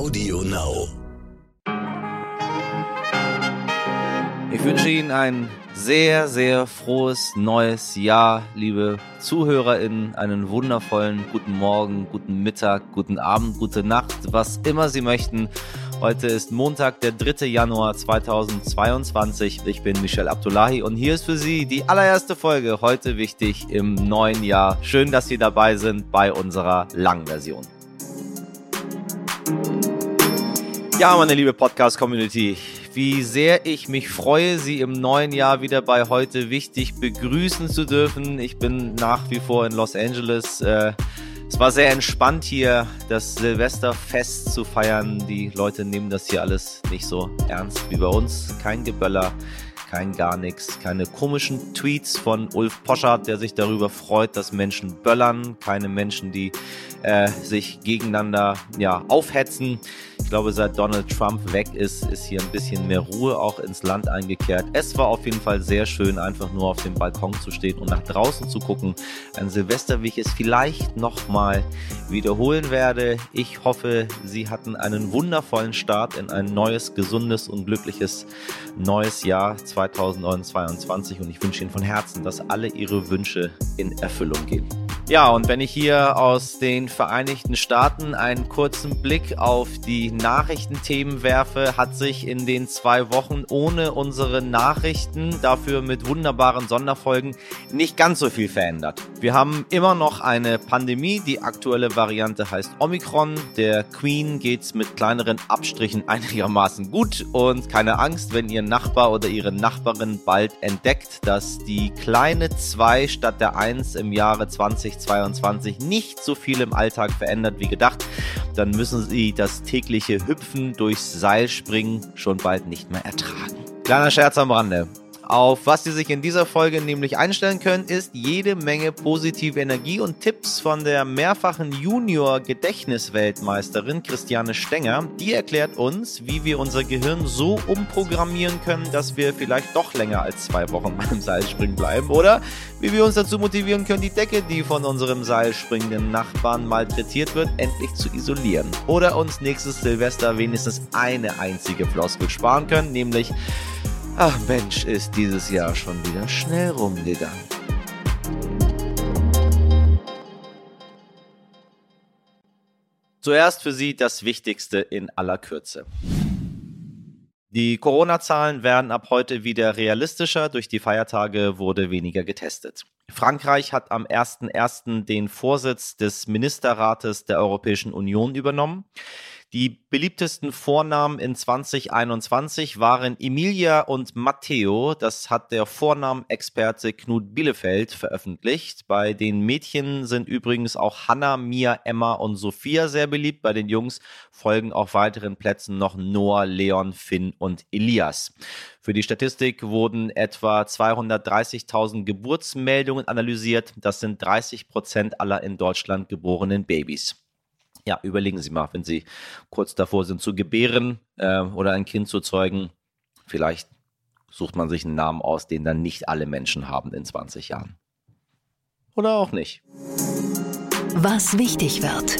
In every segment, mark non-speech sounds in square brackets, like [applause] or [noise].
Audio Now. Ich wünsche Ihnen ein sehr, sehr frohes neues Jahr, liebe ZuhörerInnen. Einen wundervollen guten Morgen, guten Mittag, guten Abend, gute Nacht, was immer Sie möchten. Heute ist Montag, der 3. Januar 2022. Ich bin Michel Abdullahi und hier ist für Sie die allererste Folge heute wichtig im neuen Jahr. Schön, dass Sie dabei sind bei unserer langen Version. Ja, meine liebe Podcast-Community, wie sehr ich mich freue, Sie im neuen Jahr wieder bei heute wichtig begrüßen zu dürfen. Ich bin nach wie vor in Los Angeles. Äh, es war sehr entspannt hier, das Silvesterfest zu feiern. Die Leute nehmen das hier alles nicht so ernst wie bei uns. Kein Geböller, kein gar nichts, keine komischen Tweets von Ulf Poschardt, der sich darüber freut, dass Menschen böllern, keine Menschen, die äh, sich gegeneinander ja, aufhetzen. Ich glaube, seit Donald Trump weg ist, ist hier ein bisschen mehr Ruhe auch ins Land eingekehrt. Es war auf jeden Fall sehr schön, einfach nur auf dem Balkon zu stehen und nach draußen zu gucken. Ein Silvester, wie ich es vielleicht nochmal wiederholen werde. Ich hoffe, Sie hatten einen wundervollen Start in ein neues, gesundes und glückliches neues Jahr 2022 und ich wünsche Ihnen von Herzen, dass alle Ihre Wünsche in Erfüllung gehen. Ja, und wenn ich hier aus den Vereinigten Staaten einen kurzen Blick auf die Nachrichtenthemen werfe, hat sich in den zwei Wochen ohne unsere Nachrichten, dafür mit wunderbaren Sonderfolgen, nicht ganz so viel verändert. Wir haben immer noch eine Pandemie, die aktuelle Variante heißt Omikron. Der Queen geht's mit kleineren Abstrichen [laughs] einigermaßen gut und keine Angst, wenn Ihr Nachbar oder Ihre Nachbarin bald entdeckt, dass die kleine 2 statt der 1 im Jahre 20 2022 nicht so viel im Alltag verändert wie gedacht, dann müssen Sie das tägliche Hüpfen durchs Seilspringen schon bald nicht mehr ertragen. Kleiner Scherz am Rande. Auf was Sie sich in dieser Folge nämlich einstellen können, ist jede Menge positive Energie und Tipps von der mehrfachen Junior-Gedächtnisweltmeisterin Christiane Stenger. Die erklärt uns, wie wir unser Gehirn so umprogrammieren können, dass wir vielleicht doch länger als zwei Wochen [laughs] beim Seilspringen bleiben oder wie wir uns dazu motivieren können, die Decke, die von unserem seilspringenden Nachbarn malträtiert wird, endlich zu isolieren. Oder uns nächstes Silvester wenigstens eine einzige Floskel sparen können, nämlich Ach Mensch, ist dieses Jahr schon wieder schnell rumgegangen. Zuerst für Sie das Wichtigste in aller Kürze. Die Corona-Zahlen werden ab heute wieder realistischer. Durch die Feiertage wurde weniger getestet. Frankreich hat am 01.01. den Vorsitz des Ministerrates der Europäischen Union übernommen. Die beliebtesten Vornamen in 2021 waren Emilia und Matteo. Das hat der Vornamenexperte Knut Bielefeld veröffentlicht. Bei den Mädchen sind übrigens auch Hannah, Mia, Emma und Sophia sehr beliebt. Bei den Jungs folgen auf weiteren Plätzen noch Noah, Leon, Finn und Elias. Für die Statistik wurden etwa 230.000 Geburtsmeldungen analysiert. Das sind 30 Prozent aller in Deutschland geborenen Babys ja, überlegen Sie mal, wenn Sie kurz davor sind zu gebären äh, oder ein Kind zu zeugen, vielleicht sucht man sich einen Namen aus, den dann nicht alle Menschen haben in 20 Jahren. Oder auch nicht. Was wichtig wird.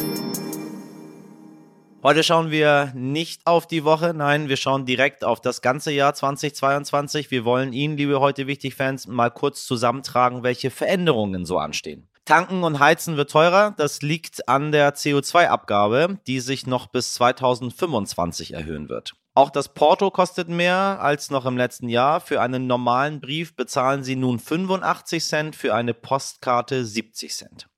Heute schauen wir nicht auf die Woche, nein, wir schauen direkt auf das ganze Jahr 2022. Wir wollen Ihnen, liebe heute wichtig Fans, mal kurz zusammentragen, welche Veränderungen so anstehen. Tanken und Heizen wird teurer. Das liegt an der CO2-Abgabe, die sich noch bis 2025 erhöhen wird. Auch das Porto kostet mehr als noch im letzten Jahr. Für einen normalen Brief bezahlen Sie nun 85 Cent, für eine Postkarte 70 Cent.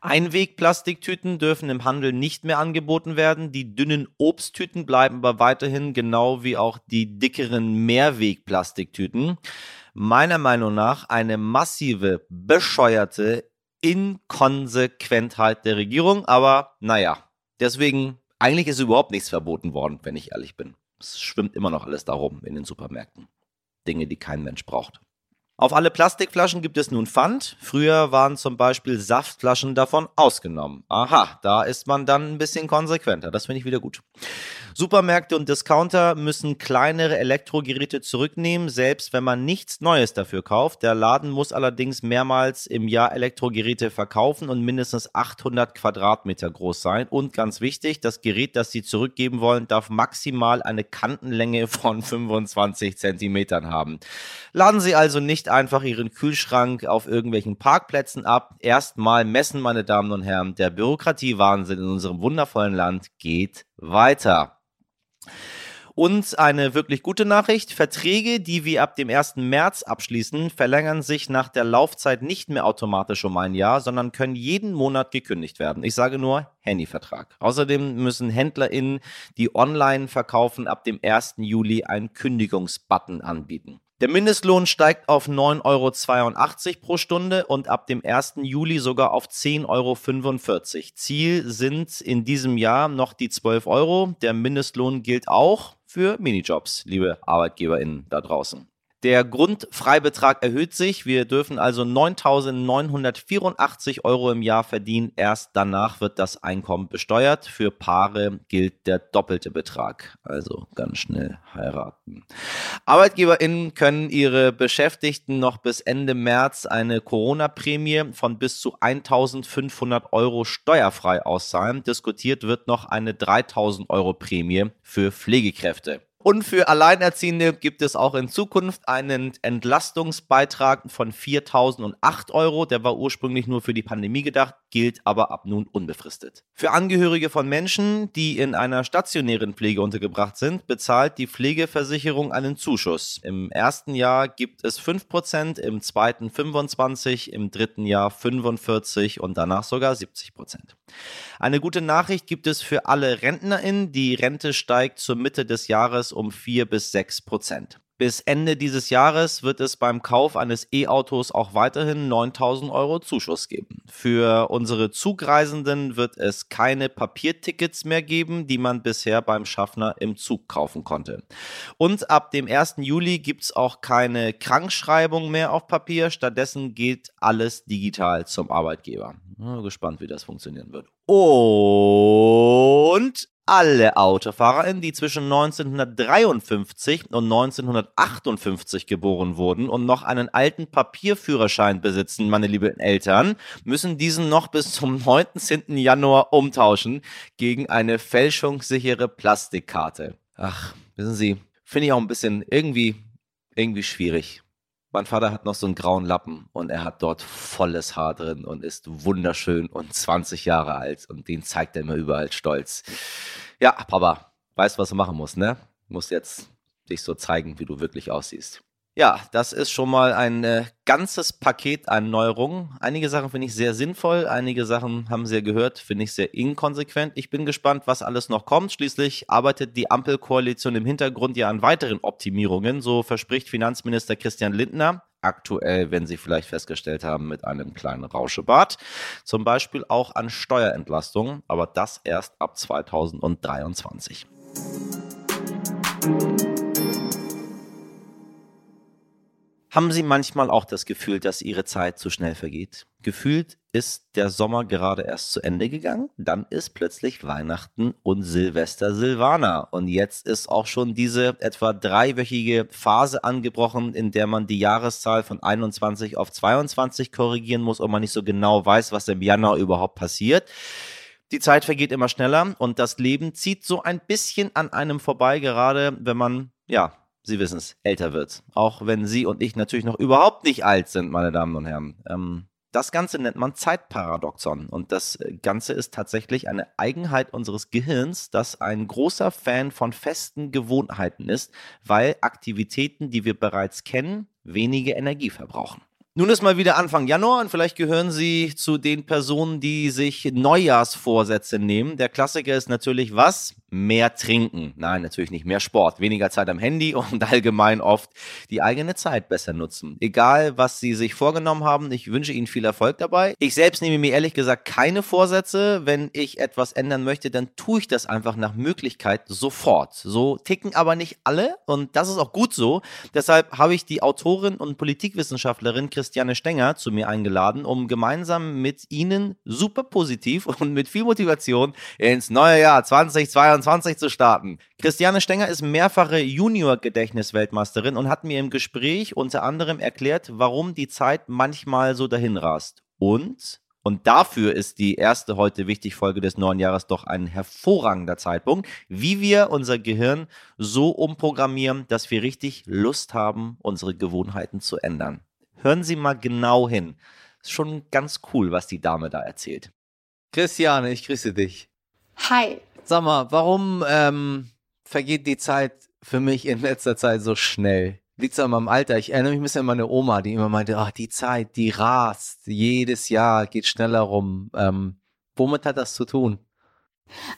Einwegplastiktüten dürfen im Handel nicht mehr angeboten werden. Die dünnen Obsttüten bleiben aber weiterhin genau wie auch die dickeren Mehrwegplastiktüten meiner Meinung nach eine massive, bescheuerte Inkonsequentheit der Regierung. Aber naja, deswegen, eigentlich ist überhaupt nichts verboten worden, wenn ich ehrlich bin. Es schwimmt immer noch alles darum in den Supermärkten. Dinge, die kein Mensch braucht. Auf alle Plastikflaschen gibt es nun Pfand. Früher waren zum Beispiel Saftflaschen davon ausgenommen. Aha, da ist man dann ein bisschen konsequenter. Das finde ich wieder gut. Supermärkte und Discounter müssen kleinere Elektrogeräte zurücknehmen, selbst wenn man nichts Neues dafür kauft. Der Laden muss allerdings mehrmals im Jahr Elektrogeräte verkaufen und mindestens 800 Quadratmeter groß sein. Und ganz wichtig, das Gerät, das Sie zurückgeben wollen, darf maximal eine Kantenlänge von 25 Zentimetern haben. Laden Sie also nicht einfach Ihren Kühlschrank auf irgendwelchen Parkplätzen ab. Erstmal messen, meine Damen und Herren, der Bürokratiewahnsinn in unserem wundervollen Land geht weiter. Und eine wirklich gute Nachricht, Verträge, die wir ab dem 1. März abschließen, verlängern sich nach der Laufzeit nicht mehr automatisch um ein Jahr, sondern können jeden Monat gekündigt werden. Ich sage nur Handyvertrag. Außerdem müssen HändlerInnen, die online verkaufen, ab dem 1. Juli einen Kündigungsbutton anbieten. Der Mindestlohn steigt auf 9,82 Euro pro Stunde und ab dem 1. Juli sogar auf 10,45 Euro. Ziel sind in diesem Jahr noch die 12 Euro. Der Mindestlohn gilt auch für Minijobs, liebe ArbeitgeberInnen da draußen. Der Grundfreibetrag erhöht sich. Wir dürfen also 9.984 Euro im Jahr verdienen. Erst danach wird das Einkommen besteuert. Für Paare gilt der doppelte Betrag. Also ganz schnell heiraten. ArbeitgeberInnen können ihre Beschäftigten noch bis Ende März eine Corona-Prämie von bis zu 1.500 Euro steuerfrei auszahlen. Diskutiert wird noch eine 3.000 Euro Prämie für Pflegekräfte. Und für Alleinerziehende gibt es auch in Zukunft einen Entlastungsbeitrag von 4.008 Euro. Der war ursprünglich nur für die Pandemie gedacht, gilt aber ab nun unbefristet. Für Angehörige von Menschen, die in einer stationären Pflege untergebracht sind, bezahlt die Pflegeversicherung einen Zuschuss. Im ersten Jahr gibt es 5%, im zweiten 25%, im dritten Jahr 45% und danach sogar 70%. Eine gute Nachricht gibt es für alle RentnerInnen. Die Rente steigt zur Mitte des Jahres um 4 bis 6 Prozent. Bis Ende dieses Jahres wird es beim Kauf eines E-Autos auch weiterhin 9000 Euro Zuschuss geben. Für unsere Zugreisenden wird es keine Papiertickets mehr geben, die man bisher beim Schaffner im Zug kaufen konnte. Und ab dem 1. Juli gibt es auch keine Krankschreibung mehr auf Papier. Stattdessen geht alles digital zum Arbeitgeber. Gespannt, wie das funktionieren wird. Und alle AutofahrerInnen, die zwischen 1953 und 1958 geboren wurden und noch einen alten Papierführerschein besitzen, meine lieben Eltern, müssen diesen noch bis zum 19. Januar umtauschen gegen eine fälschungssichere Plastikkarte. Ach, wissen Sie, finde ich auch ein bisschen irgendwie, irgendwie schwierig. Mein Vater hat noch so einen grauen Lappen und er hat dort volles Haar drin und ist wunderschön und 20 Jahre alt und den zeigt er immer überall stolz. Ja, Papa, weißt, was du machen musst, ne? Du musst jetzt dich so zeigen, wie du wirklich aussiehst. Ja, das ist schon mal ein äh, ganzes Paket an Neuerungen. Einige Sachen finde ich sehr sinnvoll, einige Sachen haben Sie ja gehört, finde ich sehr inkonsequent. Ich bin gespannt, was alles noch kommt. Schließlich arbeitet die Ampelkoalition im Hintergrund ja an weiteren Optimierungen. So verspricht Finanzminister Christian Lindner aktuell, wenn Sie vielleicht festgestellt haben, mit einem kleinen Rauschebart. Zum Beispiel auch an Steuerentlastungen, aber das erst ab 2023. Haben Sie manchmal auch das Gefühl, dass Ihre Zeit zu schnell vergeht? Gefühlt ist der Sommer gerade erst zu Ende gegangen, dann ist plötzlich Weihnachten und Silvester Silvaner. Und jetzt ist auch schon diese etwa dreiwöchige Phase angebrochen, in der man die Jahreszahl von 21 auf 22 korrigieren muss und man nicht so genau weiß, was im Januar überhaupt passiert. Die Zeit vergeht immer schneller und das Leben zieht so ein bisschen an einem vorbei, gerade wenn man, ja, Sie wissen es, älter wird. Auch wenn Sie und ich natürlich noch überhaupt nicht alt sind, meine Damen und Herren. Ähm, das Ganze nennt man Zeitparadoxon. Und das Ganze ist tatsächlich eine Eigenheit unseres Gehirns, das ein großer Fan von festen Gewohnheiten ist, weil Aktivitäten, die wir bereits kennen, wenige Energie verbrauchen. Nun ist mal wieder Anfang Januar und vielleicht gehören Sie zu den Personen, die sich Neujahrsvorsätze nehmen. Der Klassiker ist natürlich was? Mehr trinken. Nein, natürlich nicht mehr Sport, weniger Zeit am Handy [laughs] und allgemein oft die eigene Zeit besser nutzen. Egal, was Sie sich vorgenommen haben, ich wünsche Ihnen viel Erfolg dabei. Ich selbst nehme mir ehrlich gesagt keine Vorsätze. Wenn ich etwas ändern möchte, dann tue ich das einfach nach Möglichkeit sofort. So ticken aber nicht alle und das ist auch gut so. Deshalb habe ich die Autorin und Politikwissenschaftlerin Christiane Stenger zu mir eingeladen, um gemeinsam mit Ihnen super positiv und mit viel Motivation ins neue Jahr 2022 zu starten. Christiane Stenger ist mehrfache Junior-Gedächtnisweltmeisterin und hat mir im Gespräch unter anderem erklärt, warum die Zeit manchmal so dahin rast. Und und dafür ist die erste heute wichtig Folge des neuen Jahres doch ein hervorragender Zeitpunkt, wie wir unser Gehirn so umprogrammieren, dass wir richtig Lust haben, unsere Gewohnheiten zu ändern. Hören Sie mal genau hin. Ist schon ganz cool, was die Dame da erzählt. Christiane, ich grüße dich. Hi. Sag mal, warum ähm, vergeht die Zeit für mich in letzter Zeit so schnell? Liegt's an meinem Alter? Ich erinnere mich ein bisschen an meine Oma, die immer meinte, ach, die Zeit, die rast, jedes Jahr geht schneller rum. Ähm, womit hat das zu tun?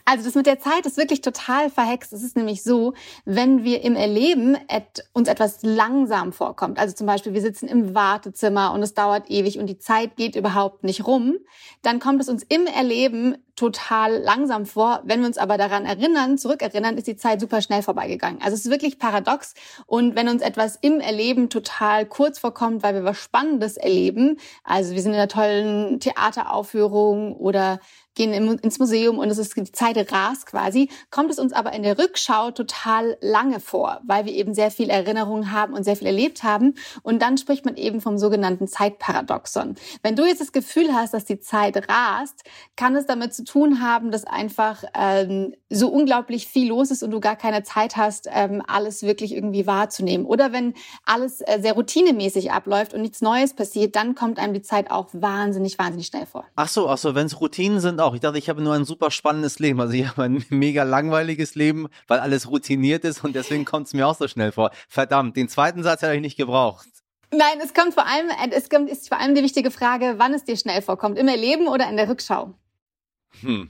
Also das mit der Zeit ist wirklich total verhext. Es ist nämlich so, wenn wir im Erleben et, uns etwas langsam vorkommt, also zum Beispiel wir sitzen im Wartezimmer und es dauert ewig und die Zeit geht überhaupt nicht rum, dann kommt es uns im Erleben total langsam vor. Wenn wir uns aber daran erinnern, zurückerinnern, ist die Zeit super schnell vorbeigegangen. Also es ist wirklich paradox. Und wenn uns etwas im Erleben total kurz vorkommt, weil wir was Spannendes erleben, also wir sind in einer tollen Theateraufführung oder gehen ins Museum und es ist die Zeit rast quasi, kommt es uns aber in der Rückschau total lange vor, weil wir eben sehr viel Erinnerungen haben und sehr viel erlebt haben. Und dann spricht man eben vom sogenannten Zeitparadoxon. Wenn du jetzt das Gefühl hast, dass die Zeit rast, kann es damit zu tun haben, dass einfach ähm, so unglaublich viel los ist und du gar keine Zeit hast, ähm, alles wirklich irgendwie wahrzunehmen. Oder wenn alles äh, sehr routinemäßig abläuft und nichts Neues passiert, dann kommt einem die Zeit auch wahnsinnig, wahnsinnig schnell vor. Ach so, ach so, wenn es Routinen sind auch. Ich dachte, ich habe nur ein super spannendes Leben. Also ich habe ein [laughs] mega langweiliges Leben, weil alles routiniert ist und deswegen kommt es mir auch so schnell vor. Verdammt, den zweiten Satz hätte ich nicht gebraucht. Nein, es kommt vor allem, es kommt, ist vor allem die wichtige Frage, wann es dir schnell vorkommt. Im Erleben oder in der Rückschau? Hm.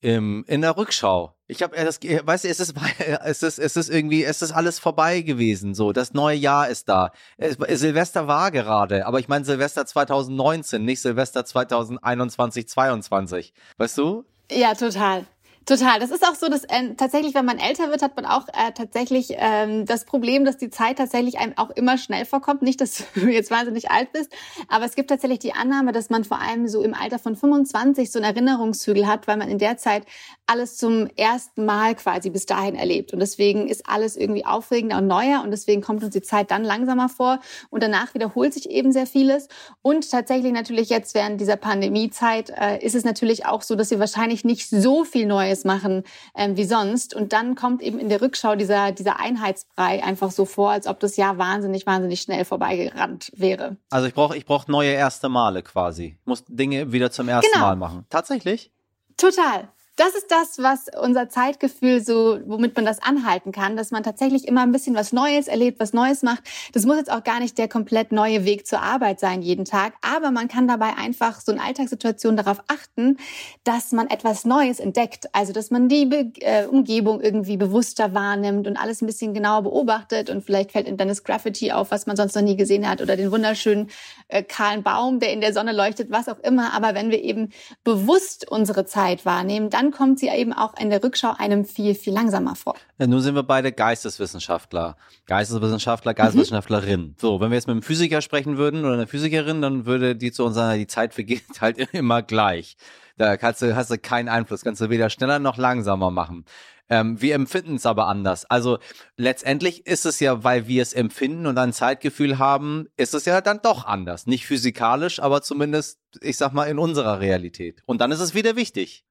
Im, in der Rückschau. Ich habe das, weißt du, es ist, [laughs] es ist, es ist irgendwie, es ist alles vorbei gewesen. So, das neue Jahr ist da. Silvester war gerade, aber ich meine Silvester 2019, nicht Silvester 2021, 22. Weißt du? Ja, total. Total. Das ist auch so, dass äh, tatsächlich, wenn man älter wird, hat man auch äh, tatsächlich ähm, das Problem, dass die Zeit tatsächlich einem auch immer schnell vorkommt. Nicht, dass [laughs] du jetzt wahnsinnig alt bist, aber es gibt tatsächlich die Annahme, dass man vor allem so im Alter von 25 so einen Erinnerungshügel hat, weil man in der Zeit alles zum ersten Mal quasi bis dahin erlebt. Und deswegen ist alles irgendwie aufregender und neuer und deswegen kommt uns die Zeit dann langsamer vor und danach wiederholt sich eben sehr vieles. Und tatsächlich natürlich jetzt während dieser Pandemiezeit äh, ist es natürlich auch so, dass wir wahrscheinlich nicht so viel Neues Neues machen ähm, wie sonst. Und dann kommt eben in der Rückschau dieser, dieser Einheitsbrei einfach so vor, als ob das Jahr wahnsinnig, wahnsinnig schnell vorbeigerannt wäre. Also ich brauche ich brauch neue erste Male quasi. Ich muss Dinge wieder zum ersten genau. Mal machen. Tatsächlich? Total das ist das, was unser Zeitgefühl so, womit man das anhalten kann, dass man tatsächlich immer ein bisschen was Neues erlebt, was Neues macht. Das muss jetzt auch gar nicht der komplett neue Weg zur Arbeit sein jeden Tag, aber man kann dabei einfach so in Alltagssituationen darauf achten, dass man etwas Neues entdeckt. Also, dass man die Be äh, Umgebung irgendwie bewusster wahrnimmt und alles ein bisschen genauer beobachtet und vielleicht fällt in das Graffiti auf, was man sonst noch nie gesehen hat oder den wunderschönen äh, kahlen Baum, der in der Sonne leuchtet, was auch immer. Aber wenn wir eben bewusst unsere Zeit wahrnehmen, dann dann kommt sie eben auch in der Rückschau einem viel, viel langsamer vor. Ja, nun sind wir beide Geisteswissenschaftler. Geisteswissenschaftler, mhm. Geisteswissenschaftlerin. Mhm. So, wenn wir jetzt mit einem Physiker sprechen würden oder einer Physikerin, dann würde die zu uns sagen, die Zeit vergeht [laughs] halt immer gleich. Da kannst du, hast du keinen Einfluss, kannst du weder schneller noch langsamer machen. Ähm, wir empfinden es aber anders. Also letztendlich ist es ja, weil wir es empfinden und ein Zeitgefühl haben, ist es ja dann doch anders. Nicht physikalisch, aber zumindest, ich sag mal, in unserer Realität. Und dann ist es wieder wichtig.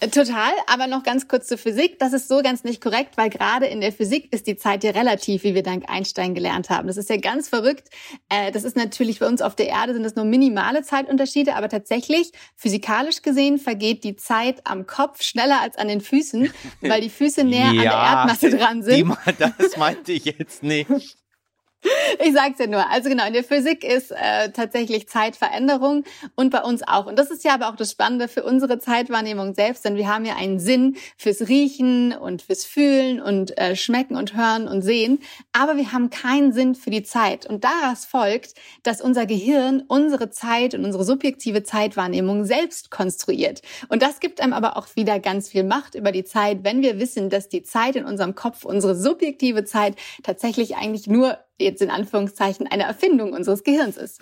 Total, aber noch ganz kurz zur Physik. Das ist so ganz nicht korrekt, weil gerade in der Physik ist die Zeit ja relativ, wie wir dank Einstein gelernt haben. Das ist ja ganz verrückt. Äh, das ist natürlich bei uns auf der Erde sind das nur minimale Zeitunterschiede, aber tatsächlich physikalisch gesehen vergeht die Zeit am Kopf schneller als an den Füßen, [laughs] weil die Füße näher ja, an der Erdmasse dran sind. Die, das meinte ich jetzt nicht. [laughs] Ich sag's ja nur. Also genau, in der Physik ist äh, tatsächlich Zeitveränderung und bei uns auch. Und das ist ja aber auch das Spannende für unsere Zeitwahrnehmung selbst, denn wir haben ja einen Sinn fürs Riechen und fürs Fühlen und äh, Schmecken und Hören und Sehen, aber wir haben keinen Sinn für die Zeit. Und daraus folgt, dass unser Gehirn unsere Zeit und unsere subjektive Zeitwahrnehmung selbst konstruiert. Und das gibt einem aber auch wieder ganz viel Macht über die Zeit, wenn wir wissen, dass die Zeit in unserem Kopf, unsere subjektive Zeit tatsächlich eigentlich nur jetzt in Anführungszeichen eine Erfindung unseres Gehirns ist.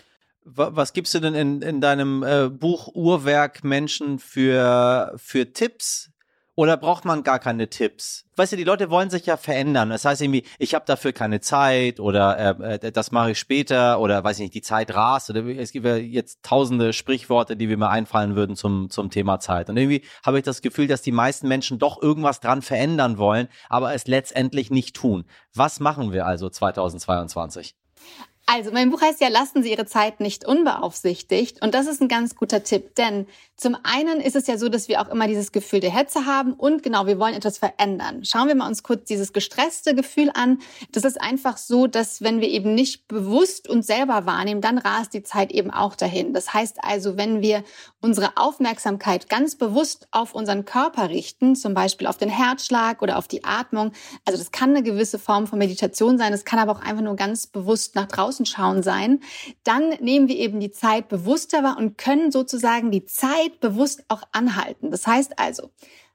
Was gibst du denn in, in deinem äh, Buch Uhrwerk Menschen für, für Tipps? Oder braucht man gar keine Tipps? Weißt du, die Leute wollen sich ja verändern. Das heißt irgendwie, ich habe dafür keine Zeit oder äh, äh, das mache ich später oder weiß ich nicht, die Zeit rast oder es gibt ja jetzt tausende Sprichworte, die wir mir einfallen würden zum, zum Thema Zeit. Und irgendwie habe ich das Gefühl, dass die meisten Menschen doch irgendwas dran verändern wollen, aber es letztendlich nicht tun. Was machen wir also 2022? Also, mein Buch heißt ja, lassen Sie Ihre Zeit nicht unbeaufsichtigt. Und das ist ein ganz guter Tipp, denn zum einen ist es ja so, dass wir auch immer dieses Gefühl der Hetze haben und genau, wir wollen etwas verändern. Schauen wir mal uns kurz dieses gestresste Gefühl an. Das ist einfach so, dass wenn wir eben nicht bewusst uns selber wahrnehmen, dann rast die Zeit eben auch dahin. Das heißt also, wenn wir unsere Aufmerksamkeit ganz bewusst auf unseren Körper richten, zum Beispiel auf den Herzschlag oder auf die Atmung, also das kann eine gewisse Form von Meditation sein, das kann aber auch einfach nur ganz bewusst nach draußen schauen sein, dann nehmen wir eben die Zeit bewusster wahr und können sozusagen die Zeit Zeit bewusst auch anhalten. Das heißt also,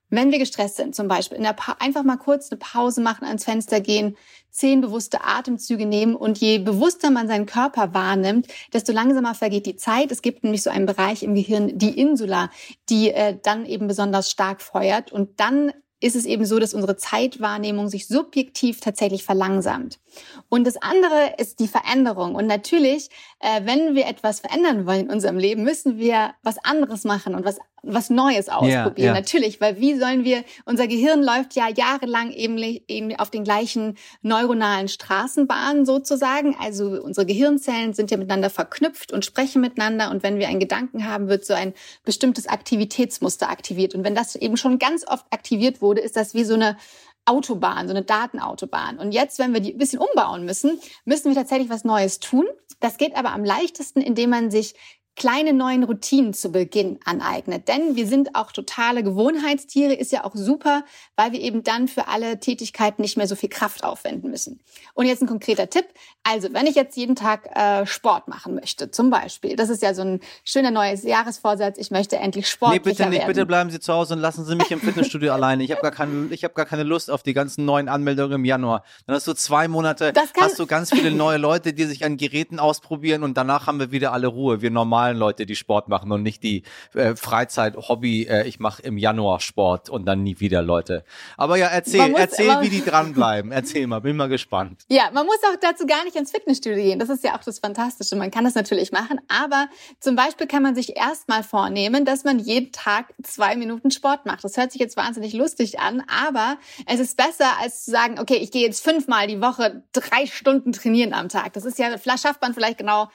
wenn wir gestresst sind, zum Beispiel in der pa einfach mal kurz eine Pause machen, ans Fenster gehen, zehn bewusste Atemzüge nehmen und je bewusster man seinen Körper wahrnimmt, desto langsamer vergeht die Zeit. Es gibt nämlich so einen Bereich im Gehirn, die Insula, die äh, dann eben besonders stark feuert und dann ist es eben so, dass unsere Zeitwahrnehmung sich subjektiv tatsächlich verlangsamt. Und das andere ist die Veränderung. Und natürlich, äh, wenn wir etwas verändern wollen in unserem Leben, müssen wir was anderes machen und was was Neues ausprobieren. Ja, ja. Natürlich, weil wie sollen wir, unser Gehirn läuft ja jahrelang eben, eben auf den gleichen neuronalen Straßenbahnen sozusagen. Also unsere Gehirnzellen sind ja miteinander verknüpft und sprechen miteinander. Und wenn wir einen Gedanken haben, wird so ein bestimmtes Aktivitätsmuster aktiviert. Und wenn das eben schon ganz oft aktiviert wurde, ist das wie so eine Autobahn, so eine Datenautobahn. Und jetzt, wenn wir die ein bisschen umbauen müssen, müssen wir tatsächlich was Neues tun. Das geht aber am leichtesten, indem man sich kleine neuen Routinen zu Beginn aneignet. Denn wir sind auch totale Gewohnheitstiere, ist ja auch super, weil wir eben dann für alle Tätigkeiten nicht mehr so viel Kraft aufwenden müssen. Und jetzt ein konkreter Tipp. Also, wenn ich jetzt jeden Tag äh, Sport machen möchte, zum Beispiel, das ist ja so ein schöner neues Jahresvorsatz, ich möchte endlich Sport Nee, bitte nicht, werden. bitte bleiben Sie zu Hause und lassen Sie mich im Fitnessstudio [laughs] alleine. Ich habe gar, keine, ich hab gar keine Lust auf die ganzen neuen Anmeldungen im Januar. Dann hast du zwei Monate, hast du ganz viele neue Leute, die sich an Geräten ausprobieren und danach haben wir wieder alle Ruhe. Wir normal normalen Leute, die Sport machen und nicht die äh, Freizeit-Hobby, äh, ich mache im Januar Sport und dann nie wieder Leute. Aber ja, erzähl, erzähl, wie die dranbleiben. Erzähl mal, bin mal gespannt. Ja, man muss auch dazu gar nicht ins Fitnessstudio gehen. Das ist ja auch das Fantastische. Man kann das natürlich machen, aber zum Beispiel kann man sich erstmal vornehmen, dass man jeden Tag zwei Minuten Sport macht. Das hört sich jetzt wahnsinnig lustig an, aber es ist besser, als zu sagen, okay, ich gehe jetzt fünfmal die Woche drei Stunden trainieren am Tag. Das ist ja, schafft man vielleicht genau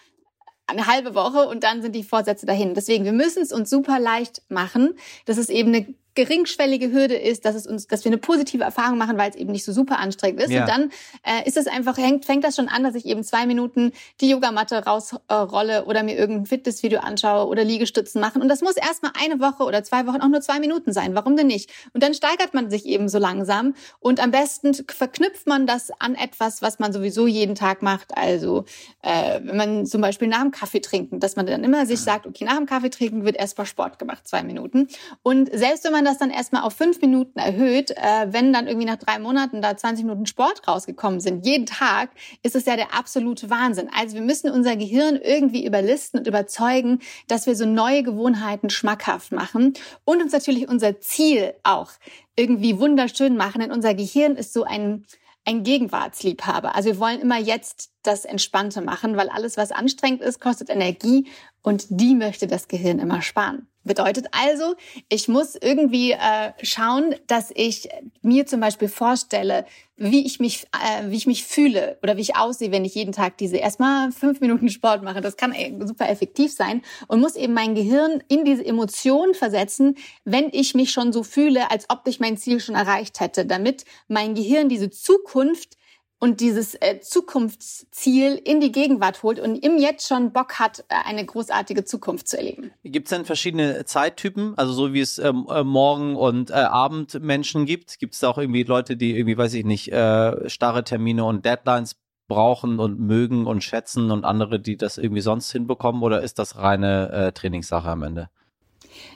eine halbe Woche und dann sind die Vorsätze dahin. Deswegen, wir müssen es uns super leicht machen. Das ist eben eine geringschwellige Hürde ist, dass es uns, dass wir eine positive Erfahrung machen, weil es eben nicht so super anstrengend ist. Ja. Und dann äh, ist es einfach, hängt, fängt das schon an, dass ich eben zwei Minuten die Yogamatte rausrolle äh, oder mir irgendein Fitnessvideo anschaue oder Liegestützen machen. Und das muss erstmal eine Woche oder zwei Wochen auch nur zwei Minuten sein. Warum denn nicht? Und dann steigert man sich eben so langsam. Und am besten verknüpft man das an etwas, was man sowieso jeden Tag macht. Also äh, wenn man zum Beispiel nach dem Kaffee trinken, dass man dann immer sich sagt, okay, nach dem Kaffee trinken wird erstmal Sport gemacht, zwei Minuten. Und selbst wenn man das dann erstmal auf fünf Minuten erhöht, äh, wenn dann irgendwie nach drei Monaten da 20 Minuten Sport rausgekommen sind, jeden Tag, ist es ja der absolute Wahnsinn. Also wir müssen unser Gehirn irgendwie überlisten und überzeugen, dass wir so neue Gewohnheiten schmackhaft machen und uns natürlich unser Ziel auch irgendwie wunderschön machen. Denn unser Gehirn ist so ein ein Gegenwartsliebhaber. Also wir wollen immer jetzt das Entspannte machen, weil alles, was anstrengend ist, kostet Energie und die möchte das Gehirn immer sparen. Bedeutet also, ich muss irgendwie äh, schauen, dass ich mir zum Beispiel vorstelle, wie ich mich, äh, wie ich mich fühle oder wie ich aussehe, wenn ich jeden Tag diese erstmal fünf Minuten Sport mache. Das kann super effektiv sein und muss eben mein Gehirn in diese Emotion versetzen, wenn ich mich schon so fühle, als ob ich mein Ziel schon erreicht hätte, damit mein Gehirn diese Zukunft und dieses äh, Zukunftsziel in die Gegenwart holt und im Jetzt schon Bock hat, äh, eine großartige Zukunft zu erleben. Gibt es denn verschiedene Zeittypen, also so wie es ähm, äh, Morgen- und äh, Abendmenschen gibt? Gibt es auch irgendwie Leute, die irgendwie, weiß ich nicht, äh, starre Termine und Deadlines brauchen und mögen und schätzen und andere, die das irgendwie sonst hinbekommen? Oder ist das reine Trainingssache am Ende?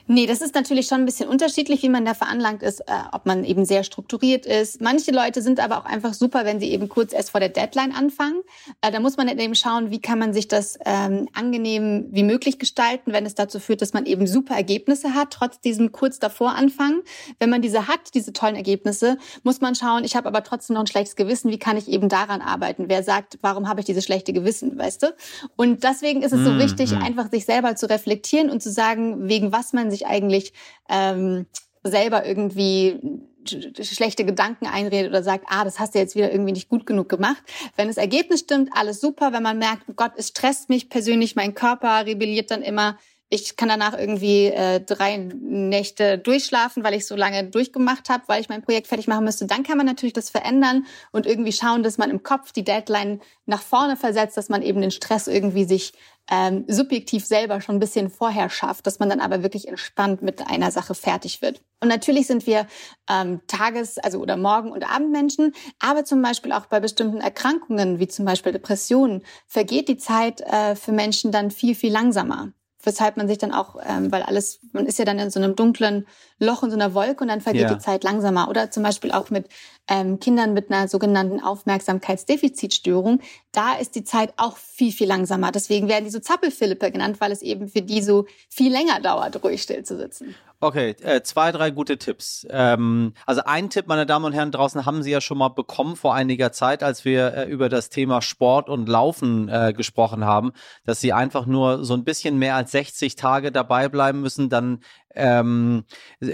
Nee, das ist natürlich schon ein bisschen unterschiedlich, wie man da veranlangt ist, äh, ob man eben sehr strukturiert ist. Manche Leute sind aber auch einfach super, wenn sie eben kurz erst vor der Deadline anfangen. Äh, da muss man eben schauen, wie kann man sich das ähm, angenehm wie möglich gestalten, wenn es dazu führt, dass man eben super Ergebnisse hat, trotz diesem kurz davor anfangen. Wenn man diese hat, diese tollen Ergebnisse, muss man schauen, ich habe aber trotzdem noch ein schlechtes Gewissen, wie kann ich eben daran arbeiten? Wer sagt, warum habe ich dieses schlechte Gewissen, weißt du? Und deswegen ist es so mm, wichtig, mm. einfach sich selber zu reflektieren und zu sagen, wegen was man sich eigentlich ähm, selber irgendwie schlechte Gedanken einredet oder sagt, ah, das hast du jetzt wieder irgendwie nicht gut genug gemacht. Wenn das Ergebnis stimmt, alles super. Wenn man merkt, Gott, es stresst mich persönlich, mein Körper rebelliert dann immer. Ich kann danach irgendwie äh, drei Nächte durchschlafen, weil ich so lange durchgemacht habe, weil ich mein Projekt fertig machen müsste. Dann kann man natürlich das verändern und irgendwie schauen, dass man im Kopf die Deadline nach vorne versetzt, dass man eben den Stress irgendwie sich ähm, subjektiv selber schon ein bisschen vorher schafft, dass man dann aber wirklich entspannt mit einer Sache fertig wird. Und natürlich sind wir ähm, Tages-, also oder Morgen- und Abendmenschen, aber zum Beispiel auch bei bestimmten Erkrankungen, wie zum Beispiel Depressionen, vergeht die Zeit äh, für Menschen dann viel, viel langsamer weshalb man sich dann auch, ähm, weil alles, man ist ja dann in so einem dunklen Loch, in so einer Wolke und dann vergeht ja. die Zeit langsamer. Oder zum Beispiel auch mit ähm, Kindern mit einer sogenannten Aufmerksamkeitsdefizitstörung, da ist die Zeit auch viel, viel langsamer. Deswegen werden die so Zappelphilippe genannt, weil es eben für die so viel länger dauert, ruhig still zu sitzen. Okay, äh, zwei, drei gute Tipps. Ähm, also ein Tipp, meine Damen und Herren, draußen haben Sie ja schon mal bekommen vor einiger Zeit, als wir äh, über das Thema Sport und Laufen äh, gesprochen haben, dass Sie einfach nur so ein bisschen mehr als 60 Tage dabei bleiben müssen, dann ähm,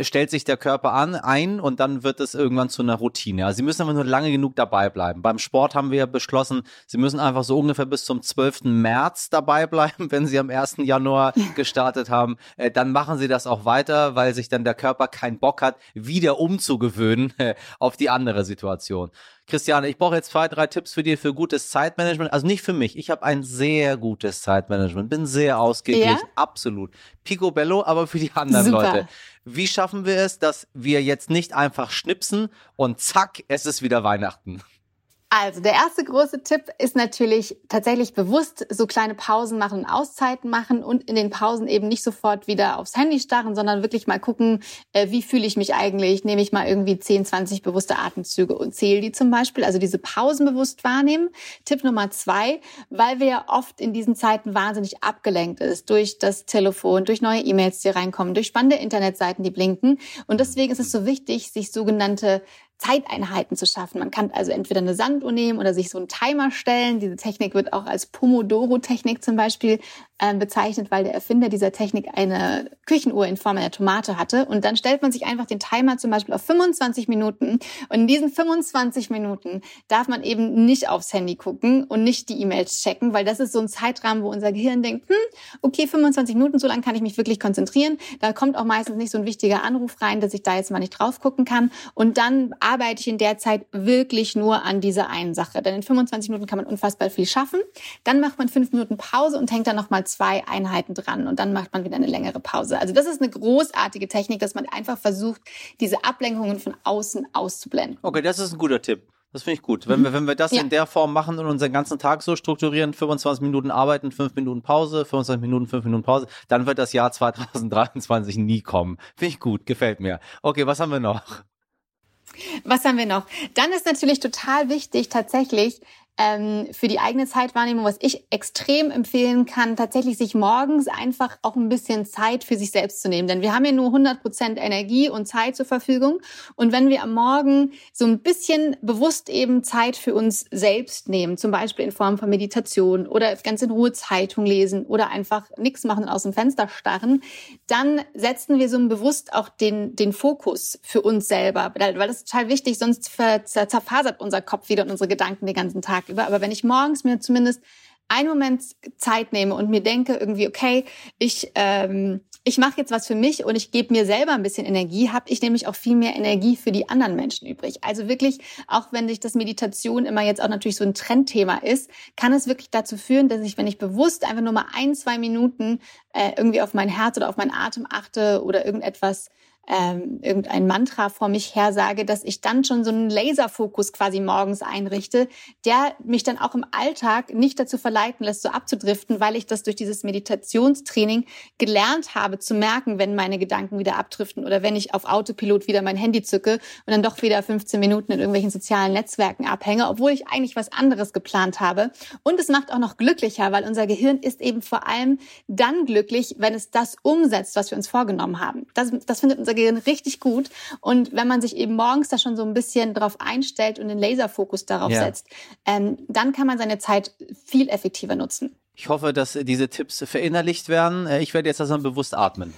stellt sich der Körper an, ein und dann wird es irgendwann zu einer Routine. Also sie müssen aber nur lange genug dabei bleiben. Beim Sport haben wir ja beschlossen, sie müssen einfach so ungefähr bis zum 12. März dabei bleiben, [laughs] wenn sie am 1. Januar gestartet haben. Äh, dann machen sie das auch weiter, weil sich dann der Körper keinen Bock hat, wieder umzugewöhnen [laughs] äh, auf die andere Situation. Christiane, ich brauche jetzt zwei, drei Tipps für dir für gutes Zeitmanagement. Also nicht für mich. Ich habe ein sehr gutes Zeitmanagement, bin sehr ausgeglichen, ja? absolut. Picobello, aber für die anderen Super. Leute. Wie schaffen wir es, dass wir jetzt nicht einfach schnipsen und zack, es ist wieder Weihnachten? Also der erste große Tipp ist natürlich tatsächlich bewusst so kleine Pausen machen und Auszeiten machen und in den Pausen eben nicht sofort wieder aufs Handy starren, sondern wirklich mal gucken, äh, wie fühle ich mich eigentlich? Nehme ich mal irgendwie 10, 20 bewusste Atemzüge und zähle die zum Beispiel. Also diese Pausen bewusst wahrnehmen. Tipp Nummer zwei, weil wir ja oft in diesen Zeiten wahnsinnig abgelenkt ist durch das Telefon, durch neue E-Mails, die reinkommen, durch spannende Internetseiten, die blinken. Und deswegen ist es so wichtig, sich sogenannte Zeiteinheiten zu schaffen. Man kann also entweder eine Sanduhr nehmen oder sich so einen Timer stellen. Diese Technik wird auch als Pomodoro-Technik zum Beispiel äh, bezeichnet, weil der Erfinder dieser Technik eine Küchenuhr in Form einer Tomate hatte. Und dann stellt man sich einfach den Timer zum Beispiel auf 25 Minuten. Und in diesen 25 Minuten darf man eben nicht aufs Handy gucken und nicht die E-Mails checken, weil das ist so ein Zeitrahmen, wo unser Gehirn denkt, hm, okay, 25 Minuten, so lange kann ich mich wirklich konzentrieren. Da kommt auch meistens nicht so ein wichtiger Anruf rein, dass ich da jetzt mal nicht drauf gucken kann. Und dann arbeite ich in der Zeit wirklich nur an dieser einen Sache. Denn in 25 Minuten kann man unfassbar viel schaffen. Dann macht man fünf Minuten Pause und hängt dann nochmal zwei Einheiten dran und dann macht man wieder eine längere Pause. Also das ist eine großartige Technik, dass man einfach versucht, diese Ablenkungen von außen auszublenden. Okay, das ist ein guter Tipp. Das finde ich gut. Wenn wir, wenn wir das ja. in der Form machen und unseren ganzen Tag so strukturieren, 25 Minuten arbeiten, 5 Minuten Pause, 25 Minuten, 5 Minuten Pause, dann wird das Jahr [laughs] 2023 nie kommen. Finde ich gut, gefällt mir. Okay, was haben wir noch? Was haben wir noch? Dann ist natürlich total wichtig, tatsächlich ähm, für die eigene Zeitwahrnehmung, was ich extrem empfehlen kann, tatsächlich sich morgens einfach auch ein bisschen Zeit für sich selbst zu nehmen. Denn wir haben ja nur 100 Prozent Energie und Zeit zur Verfügung. Und wenn wir am Morgen so ein bisschen bewusst eben Zeit für uns selbst nehmen, zum Beispiel in Form von Meditation oder ganz in Ruhe Zeitung lesen oder einfach nichts machen und aus dem Fenster starren, dann setzen wir so bewusst auch den, den Fokus für uns selber. Weil das ist total wichtig, sonst zerfasert unser Kopf wieder und unsere Gedanken den ganzen Tag über. Aber wenn ich morgens mir zumindest einen Moment Zeit nehme und mir denke irgendwie, okay, ich, ähm, ich mache jetzt was für mich und ich gebe mir selber ein bisschen Energie, habe ich nämlich auch viel mehr Energie für die anderen Menschen übrig. Also wirklich, auch wenn sich das Meditation immer jetzt auch natürlich so ein Trendthema ist, kann es wirklich dazu führen, dass ich, wenn ich bewusst einfach nur mal ein, zwei Minuten äh, irgendwie auf mein Herz oder auf meinen Atem achte oder irgendetwas ähm, irgendein Mantra vor mich her sage, dass ich dann schon so einen Laserfokus quasi morgens einrichte, der mich dann auch im Alltag nicht dazu verleiten lässt, so abzudriften, weil ich das durch dieses Meditationstraining gelernt habe zu merken, wenn meine Gedanken wieder abdriften oder wenn ich auf Autopilot wieder mein Handy zücke und dann doch wieder 15 Minuten in irgendwelchen sozialen Netzwerken abhänge, obwohl ich eigentlich was anderes geplant habe. Und es macht auch noch glücklicher, weil unser Gehirn ist eben vor allem dann glücklich, wenn es das umsetzt, was wir uns vorgenommen haben. Das, das findet unser Gehirn richtig gut. Und wenn man sich eben morgens da schon so ein bisschen drauf einstellt und den Laserfokus darauf ja. setzt, ähm, dann kann man seine Zeit viel effektiver nutzen. Ich hoffe, dass diese Tipps verinnerlicht werden. Äh, ich werde jetzt also bewusst atmen.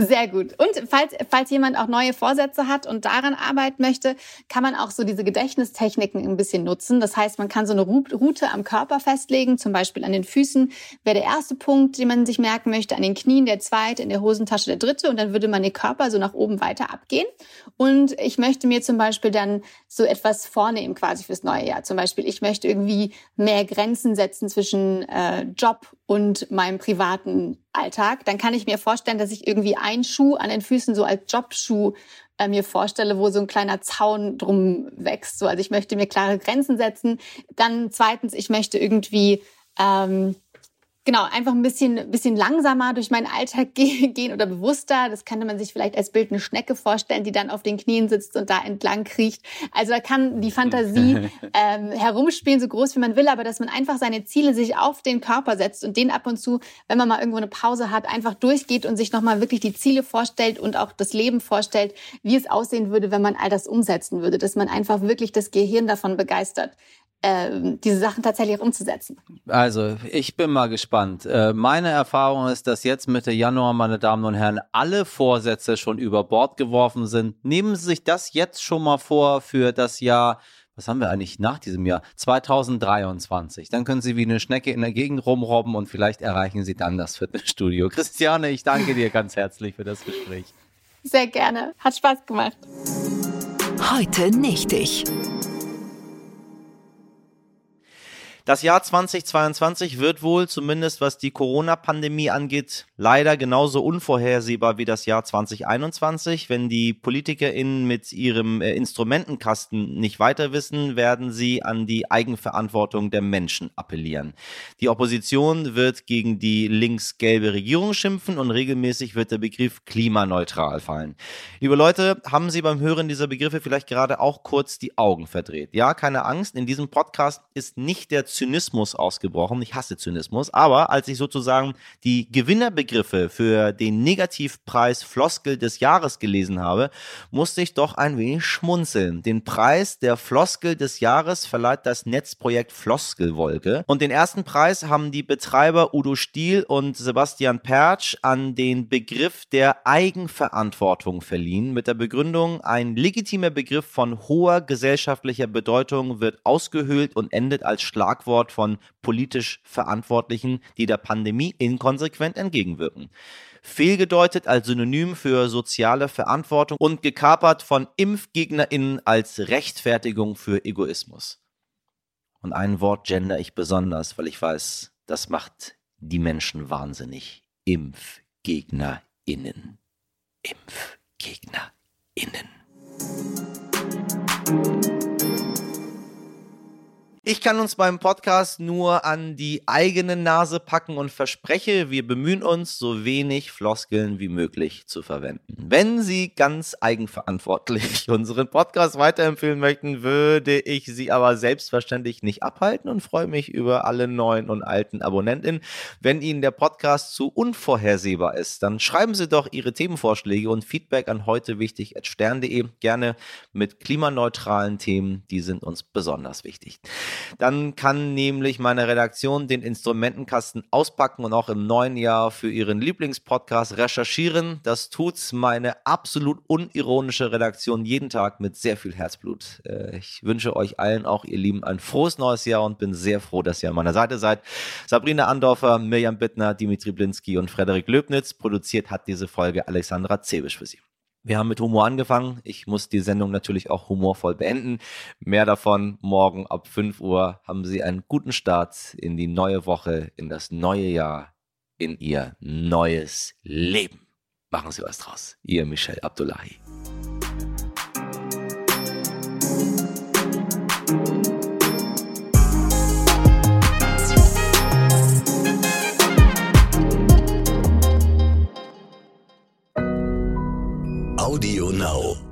Sehr gut. Und falls, falls jemand auch neue Vorsätze hat und daran arbeiten möchte, kann man auch so diese Gedächtnistechniken ein bisschen nutzen. Das heißt, man kann so eine Route am Körper festlegen, zum Beispiel an den Füßen wäre der erste Punkt, den man sich merken möchte, an den Knien der zweite, in der Hosentasche der dritte und dann würde man den Körper so nach oben weiter abgehen. Und ich möchte mir zum Beispiel dann so etwas vornehmen quasi fürs neue Jahr. Zum Beispiel, ich möchte irgendwie mehr Grenzen setzen zwischen äh, Job und meinem privaten Alltag, dann kann ich mir vorstellen, dass ich irgendwie einen Schuh an den Füßen so als Jobschuh äh, mir vorstelle, wo so ein kleiner Zaun drum wächst. So, also ich möchte mir klare Grenzen setzen. Dann zweitens, ich möchte irgendwie ähm, genau, einfach ein bisschen, bisschen langsamer durch meinen Alltag [laughs] gehen oder bewusster. Das könnte man sich vielleicht als Bild eine Schnecke vorstellen, die dann auf den Knien sitzt und da entlang kriecht. Also da kann die Fantasie [laughs] ähm, herumspielen, so groß wie man will, aber dass man einfach seine Ziele sich auf den Körper setzt und den ab und zu, wenn man mal irgendwo eine Pause hat, einfach durchgeht und sich nochmal wirklich die Ziele vorstellt und auch das Leben vorstellt, wie es aussehen würde, wenn man all das umsetzen würde, dass man einfach wirklich das Gehirn davon begeistert äh, diese Sachen tatsächlich umzusetzen. Also, ich bin mal gespannt. Äh, meine Erfahrung ist, dass jetzt Mitte Januar, meine Damen und Herren, alle Vorsätze schon über Bord geworfen sind. Nehmen Sie sich das jetzt schon mal vor für das Jahr was haben wir eigentlich nach diesem Jahr? 2023. Dann können Sie wie eine Schnecke in der Gegend rumrobben und vielleicht erreichen Sie dann das Fitnessstudio. [laughs] Christiane, ich danke dir ganz herzlich für das Gespräch. Sehr gerne. Hat Spaß gemacht. Heute nicht ich. Das Jahr 2022 wird wohl, zumindest was die Corona-Pandemie angeht, leider genauso unvorhersehbar wie das Jahr 2021. Wenn die PolitikerInnen mit ihrem äh, Instrumentenkasten nicht weiter wissen, werden sie an die Eigenverantwortung der Menschen appellieren. Die Opposition wird gegen die links-gelbe Regierung schimpfen und regelmäßig wird der Begriff klimaneutral fallen. Liebe Leute, haben Sie beim Hören dieser Begriffe vielleicht gerade auch kurz die Augen verdreht? Ja, keine Angst, in diesem Podcast ist nicht der Zynismus ausgebrochen. Ich hasse Zynismus. Aber als ich sozusagen die Gewinnerbegriffe für den Negativpreis Floskel des Jahres gelesen habe, musste ich doch ein wenig schmunzeln. Den Preis der Floskel des Jahres verleiht das Netzprojekt Floskelwolke. Und den ersten Preis haben die Betreiber Udo Stiel und Sebastian Pertsch an den Begriff der Eigenverantwortung verliehen. Mit der Begründung, ein legitimer Begriff von hoher gesellschaftlicher Bedeutung wird ausgehöhlt und endet als Schlagwort Schlagwort von politisch Verantwortlichen, die der Pandemie inkonsequent entgegenwirken. Fehlgedeutet als Synonym für soziale Verantwortung und gekapert von ImpfgegnerInnen als Rechtfertigung für Egoismus. Und ein Wort gender ich besonders, weil ich weiß, das macht die Menschen wahnsinnig. ImpfgegnerInnen. ImpfgegnerInnen. Ich kann uns beim Podcast nur an die eigene Nase packen und verspreche, wir bemühen uns, so wenig Floskeln wie möglich zu verwenden. Wenn Sie ganz eigenverantwortlich [laughs] unseren Podcast weiterempfehlen möchten, würde ich Sie aber selbstverständlich nicht abhalten und freue mich über alle neuen und alten Abonnentinnen. Wenn Ihnen der Podcast zu unvorhersehbar ist, dann schreiben Sie doch Ihre Themenvorschläge und Feedback an heute gerne mit klimaneutralen Themen, die sind uns besonders wichtig. Dann kann nämlich meine Redaktion den Instrumentenkasten auspacken und auch im neuen Jahr für ihren Lieblingspodcast recherchieren. Das tut meine absolut unironische Redaktion jeden Tag mit sehr viel Herzblut. Äh, ich wünsche euch allen auch, ihr Lieben, ein frohes neues Jahr und bin sehr froh, dass ihr an meiner Seite seid. Sabrina Andorfer, Mirjam Bittner, Dimitri Blinski und Frederik Löbnitz. Produziert hat diese Folge Alexandra Zebisch für Sie. Wir haben mit Humor angefangen. Ich muss die Sendung natürlich auch humorvoll beenden. Mehr davon morgen ab 5 Uhr. Haben Sie einen guten Start in die neue Woche, in das neue Jahr, in Ihr neues Leben. Machen Sie was draus. Ihr Michel Abdullahi. Audio Now.